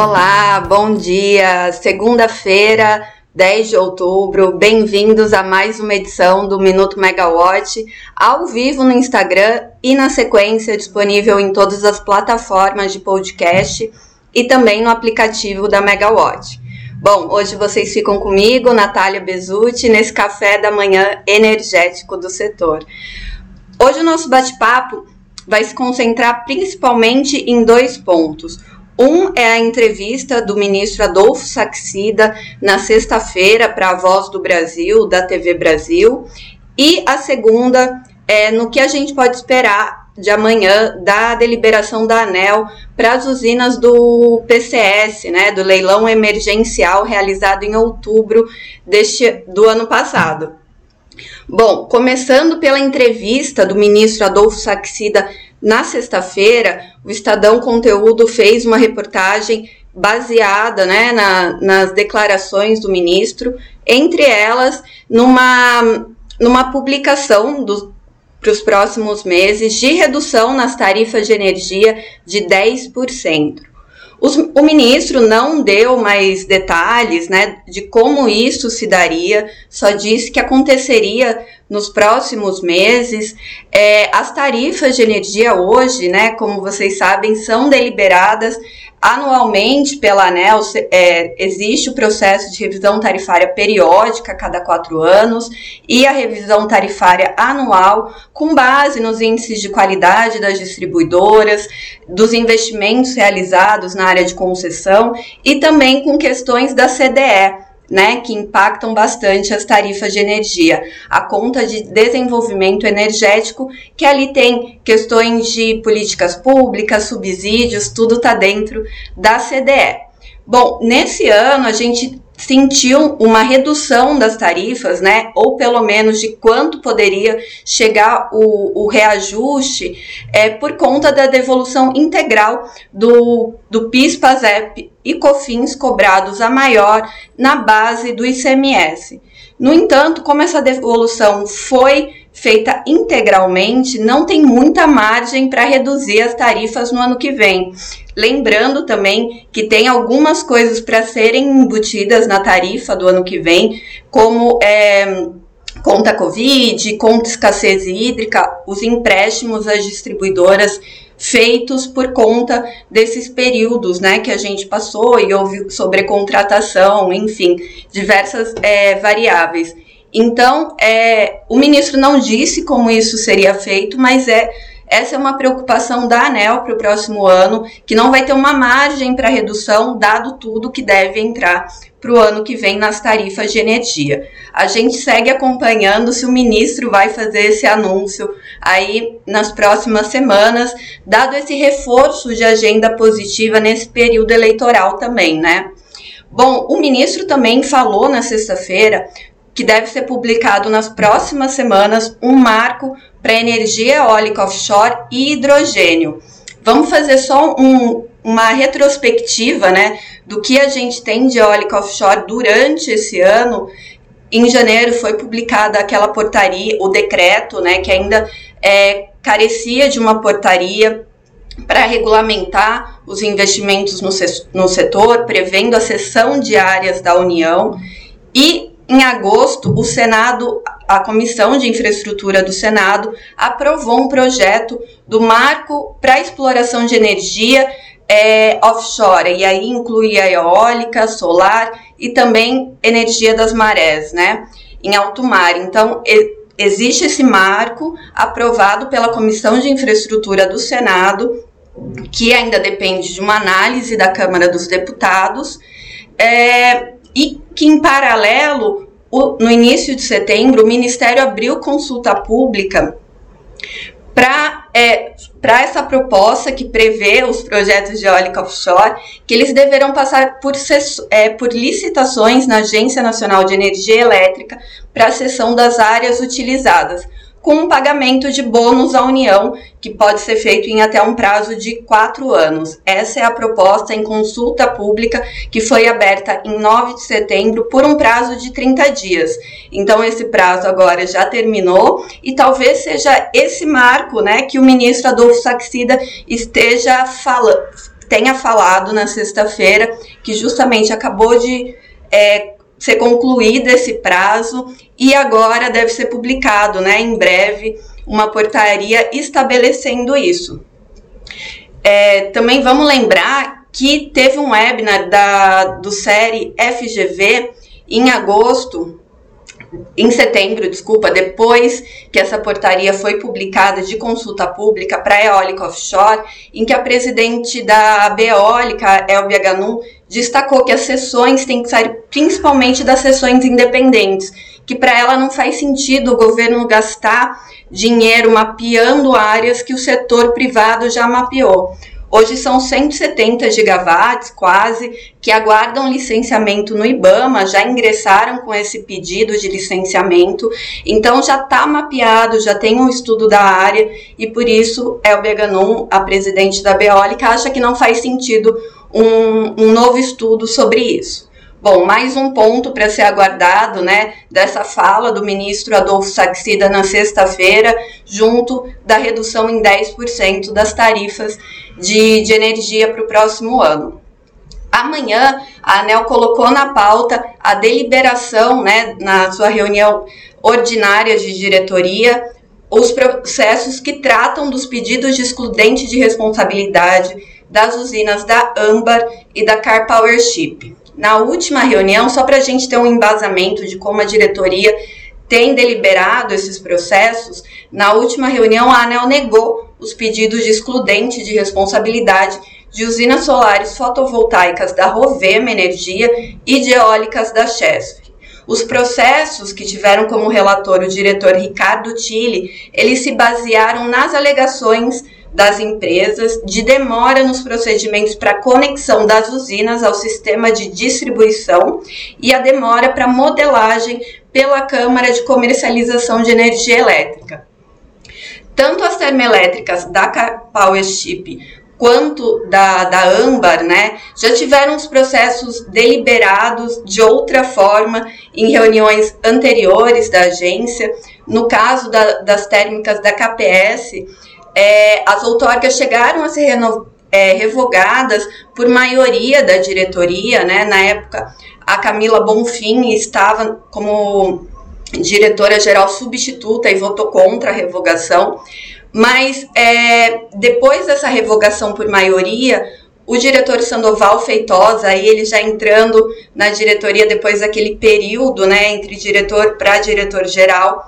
Olá, bom dia. Segunda-feira, 10 de outubro. Bem-vindos a mais uma edição do Minuto Megawatt, ao vivo no Instagram e na sequência disponível em todas as plataformas de podcast e também no aplicativo da Megawatt. Bom, hoje vocês ficam comigo, Natália Bezutti, nesse café da manhã energético do setor. Hoje o nosso bate-papo vai se concentrar principalmente em dois pontos. Um é a entrevista do ministro Adolfo Saxida na sexta-feira para a Voz do Brasil, da TV Brasil, e a segunda é no que a gente pode esperar de amanhã da deliberação da ANEL para as usinas do PCS, né, do leilão emergencial realizado em outubro deste, do ano passado. Bom, começando pela entrevista do ministro Adolfo Saxida na sexta-feira, o Estadão Conteúdo fez uma reportagem baseada né, na, nas declarações do ministro, entre elas numa, numa publicação para os próximos meses de redução nas tarifas de energia de 10%. Os, o ministro não deu mais detalhes né, de como isso se daria, só disse que aconteceria nos próximos meses. É, as tarifas de energia hoje, né, como vocês sabem, são deliberadas Anualmente, pela ANEL, é, existe o processo de revisão tarifária periódica cada quatro anos e a revisão tarifária anual, com base nos índices de qualidade das distribuidoras, dos investimentos realizados na área de concessão e também com questões da CDE né, que impactam bastante as tarifas de energia. A conta de desenvolvimento energético, que ali tem questões de políticas públicas, subsídios, tudo está dentro da CDE. Bom, nesse ano a gente sentiu uma redução das tarifas, né? Ou pelo menos de quanto poderia chegar o, o reajuste é, por conta da devolução integral do, do PIS, PASEP e COFINS cobrados a maior na base do ICMS. No entanto, como essa devolução foi feita integralmente, não tem muita margem para reduzir as tarifas no ano que vem. Lembrando também que tem algumas coisas para serem embutidas na tarifa do ano que vem, como é, conta Covid, conta escassez hídrica, os empréstimos às distribuidoras feitos por conta desses períodos né, que a gente passou e houve sobrecontratação, enfim, diversas é, variáveis. Então, é, o ministro não disse como isso seria feito, mas é essa é uma preocupação da ANEL para o próximo ano, que não vai ter uma margem para redução, dado tudo que deve entrar para o ano que vem nas tarifas de energia. A gente segue acompanhando se o ministro vai fazer esse anúncio aí nas próximas semanas, dado esse reforço de agenda positiva nesse período eleitoral também, né? Bom, o ministro também falou na sexta-feira que deve ser publicado nas próximas semanas um marco para energia eólica offshore e hidrogênio. Vamos fazer só um, uma retrospectiva né, do que a gente tem de eólica offshore durante esse ano. Em janeiro foi publicada aquela portaria, o decreto, né, que ainda é, carecia de uma portaria para regulamentar os investimentos no, no setor, prevendo a cessão de áreas da União. E em agosto, o Senado, a Comissão de Infraestrutura do Senado, aprovou um projeto do marco para exploração de energia é, offshore, e aí inclui a eólica, solar e também energia das marés, né, em alto mar. Então, existe esse marco aprovado pela Comissão de Infraestrutura do Senado, que ainda depende de uma análise da Câmara dos Deputados, é, e que, em paralelo, o, no início de setembro, o Ministério abriu consulta pública para é, essa proposta que prevê os projetos de eólica offshore, que eles deverão passar por, é, por licitações na Agência Nacional de Energia Elétrica para a cessão das áreas utilizadas, com um pagamento de bônus à União, que pode ser feito em até um prazo de quatro anos. Essa é a proposta em consulta pública que foi aberta em 9 de setembro por um prazo de 30 dias. Então, esse prazo agora já terminou e talvez seja esse marco né, que o ministro Adolfo Saxida esteja falando tenha falado na sexta-feira que justamente acabou de é, ser concluído esse prazo e agora deve ser publicado, né, em breve, uma portaria estabelecendo isso. É, também vamos lembrar que teve um webinar da, do série FGV em agosto, em setembro, desculpa, depois que essa portaria foi publicada de consulta pública para a eólica offshore, em que a presidente da Beólica, Elbia Ganum, destacou que as sessões têm que sair principalmente das sessões independentes, que para ela não faz sentido o governo gastar dinheiro mapeando áreas que o setor privado já mapeou. Hoje são 170 gigawatts, quase, que aguardam licenciamento no IBAMA, já ingressaram com esse pedido de licenciamento, então já está mapeado, já tem um estudo da área, e por isso Elbia Ganon, a presidente da Beólica, acha que não faz sentido um, um novo estudo sobre isso. Bom, mais um ponto para ser aguardado, né, dessa fala do ministro Adolfo Saxida na sexta-feira, junto da redução em 10% das tarifas de, de energia para o próximo ano. Amanhã, a ANEL colocou na pauta a deliberação, né, na sua reunião ordinária de diretoria, os processos que tratam dos pedidos de excludente de responsabilidade das usinas da Âmbar e da Car Powership. Na última reunião, só para a gente ter um embasamento de como a diretoria tem deliberado esses processos, na última reunião a ANEL negou os pedidos de excludente de responsabilidade de usinas solares fotovoltaicas da Rovema Energia e de eólicas da Chesf. Os processos que tiveram como relator o diretor Ricardo Tille, eles se basearam nas alegações das empresas, de demora nos procedimentos para conexão das usinas ao sistema de distribuição e a demora para modelagem pela Câmara de Comercialização de Energia Elétrica. Tanto as termoelétricas da Power Chip quanto da, da âmbar, né, já tiveram os processos deliberados de outra forma em reuniões anteriores da agência. No caso da, das térmicas da KPS, é, as outorgas chegaram a ser é, revogadas por maioria da diretoria, né? Na época, a Camila Bonfim estava como diretora-geral substituta e votou contra a revogação. Mas é, depois dessa revogação por maioria, o diretor Sandoval Feitosa, aí ele já entrando na diretoria depois daquele período, né, entre diretor para diretor-geral,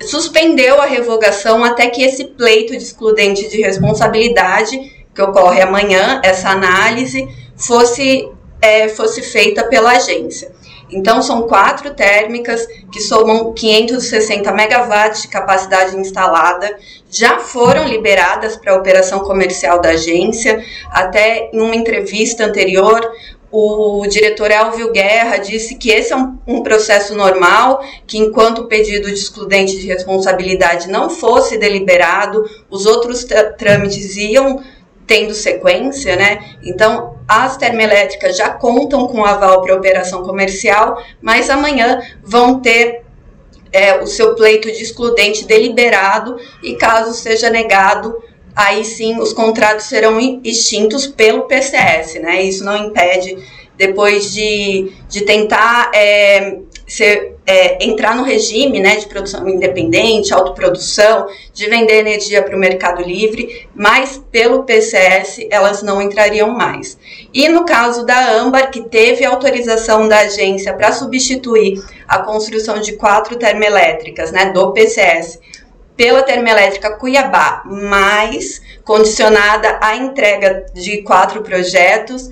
suspendeu a revogação até que esse pleito de excludente de responsabilidade, que ocorre amanhã, essa análise, fosse, é, fosse feita pela agência. Então, são quatro térmicas que somam 560 megawatts de capacidade instalada, já foram liberadas para a operação comercial da agência. Até em uma entrevista anterior, o diretor Elvio Guerra disse que esse é um, um, processo normal, que enquanto o pedido de excludente de responsabilidade não fosse deliberado, os outros trâmites iam tendo sequência, né? Então, as termoelétricas já contam com aval para operação comercial, mas amanhã vão ter é, o seu pleito de excludente deliberado e caso seja negado, aí sim os contratos serão extintos pelo PCS, né? Isso não impede, depois de, de tentar é, ser, é, entrar no regime né, de produção independente, autoprodução, de vender energia para o mercado livre, mas pelo PCS elas não entrariam mais. E no caso da Âmbar, que teve autorização da agência para substituir a construção de quatro termoelétricas né, do PCS pela termoelétrica Cuiabá, mais condicionada à entrega de quatro projetos.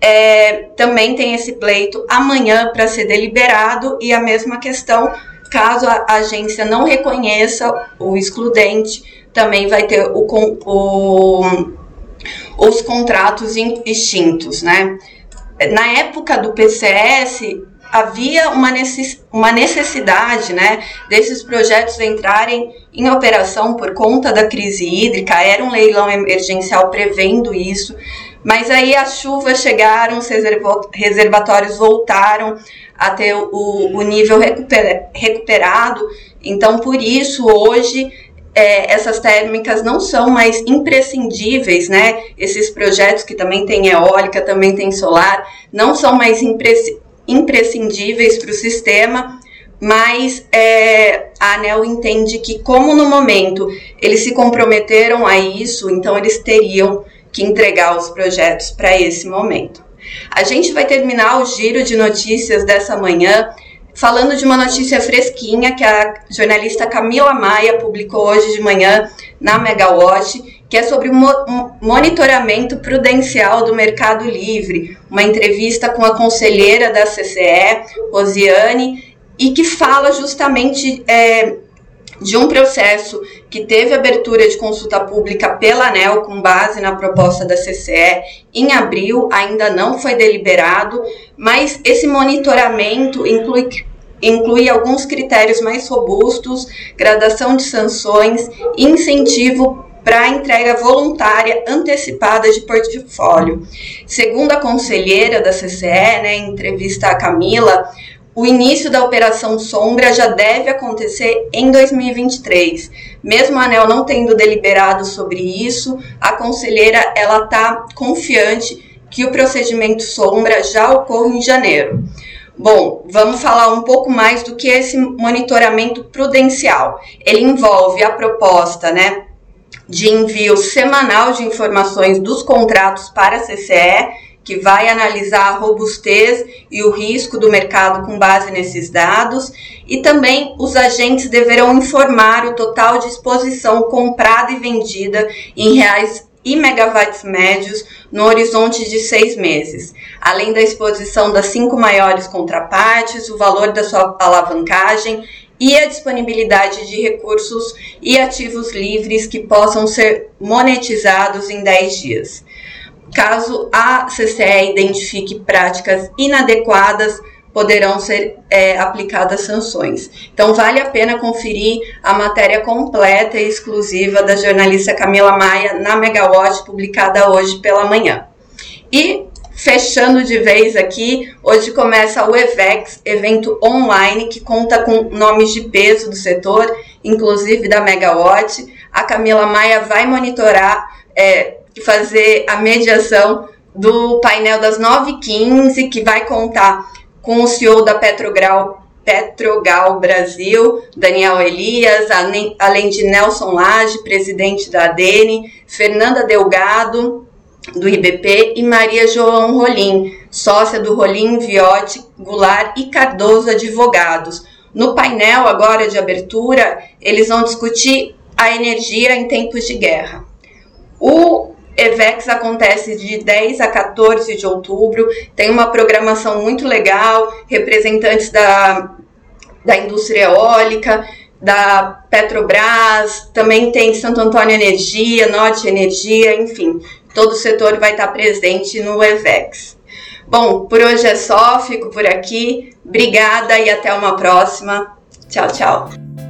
É, também tem esse pleito amanhã para ser deliberado e a mesma questão, caso a agência não reconheça o excludente, também vai ter o, o, os contratos extintos, né? Na época do PCS, havia uma, necessidade né, desses projetos entrarem em operação por conta da crise hídrica, era um leilão emergencial prevendo isso, mas aí as chuvas chegaram, os reservatórios voltaram a ter o, o nível recuperado, então por isso hoje é, essas térmicas não são mais imprescindíveis, né? Esses projetos que também tem eólica, também tem solar, não são mais imprescindíveis para o sistema, mas é, a ANEL entende que, como no momento eles se comprometeram a isso, então eles teriam que entregar os projetos para esse momento. A gente vai terminar o giro de notícias dessa manhã falando de uma notícia fresquinha que a jornalista Camila Maia publicou hoje de manhã na Megawatt, que é sobre o mo monitoramento prudencial do Mercado Livre, uma entrevista com a conselheira da CCE, Rosiane, e que fala justamente é, de um processo que teve abertura de consulta pública pela ANEL com base na proposta da CCE em abril, ainda não foi deliberado, mas esse monitoramento inclui inclui alguns critérios mais robustos, gradação de sanções, incentivo para entrega voluntária antecipada de portfólio. Segundo a conselheira da CCE, né, em entrevista a Camila, o início da operação Sombra já deve acontecer em 2023. Mesmo a ANEL não tendo deliberado sobre isso, a conselheira ela está confiante que o procedimento Sombra já ocorre em janeiro. Bom, vamos falar um pouco mais do que esse monitoramento prudencial. Ele envolve a proposta, né, de envio semanal de informações dos contratos para a CCE que vai analisar a robustez e o risco do mercado com base nesses dados, e também os agentes deverão informar o total de exposição comprada e vendida em reais e megawatts médios no horizonte de seis meses, além da exposição das cinco maiores contrapartes, o valor da sua alavancagem e a disponibilidade de recursos e ativos livres que possam ser monetizados em 10 dias. Caso a CCE identifique práticas inadequadas, poderão ser é, aplicadas sanções. Então, vale a pena conferir a matéria completa e exclusiva da jornalista Camila Maia na Megawatt, publicada hoje pela manhã. E, fechando de vez aqui, hoje começa o EVEX, evento online que conta com nomes de peso do setor, inclusive da Megawatt. A Camila Maia vai monitorar é, fazer a mediação do painel das 9h15, que vai contar com o CEO da Petrogal, Petrogal Brasil, Daniel Elias, além de Nelson Lage, presidente da ADN, Fernanda Delgado, do IBP, e Maria João Rolim, sócia do Rolim, Viotti, Goulart e Cardoso Advogados. No painel agora de abertura, eles vão discutir a energia em tempos de guerra. O EVEX acontece de 10 a 14 de outubro, tem uma programação muito legal, representantes da, da indústria eólica, da Petrobras, também tem Santo Antônio Energia, Norte Energia, enfim, todo o setor vai estar presente no EVEX. Bom, por hoje é só, fico por aqui. Obrigada e até uma próxima. Tchau, tchau.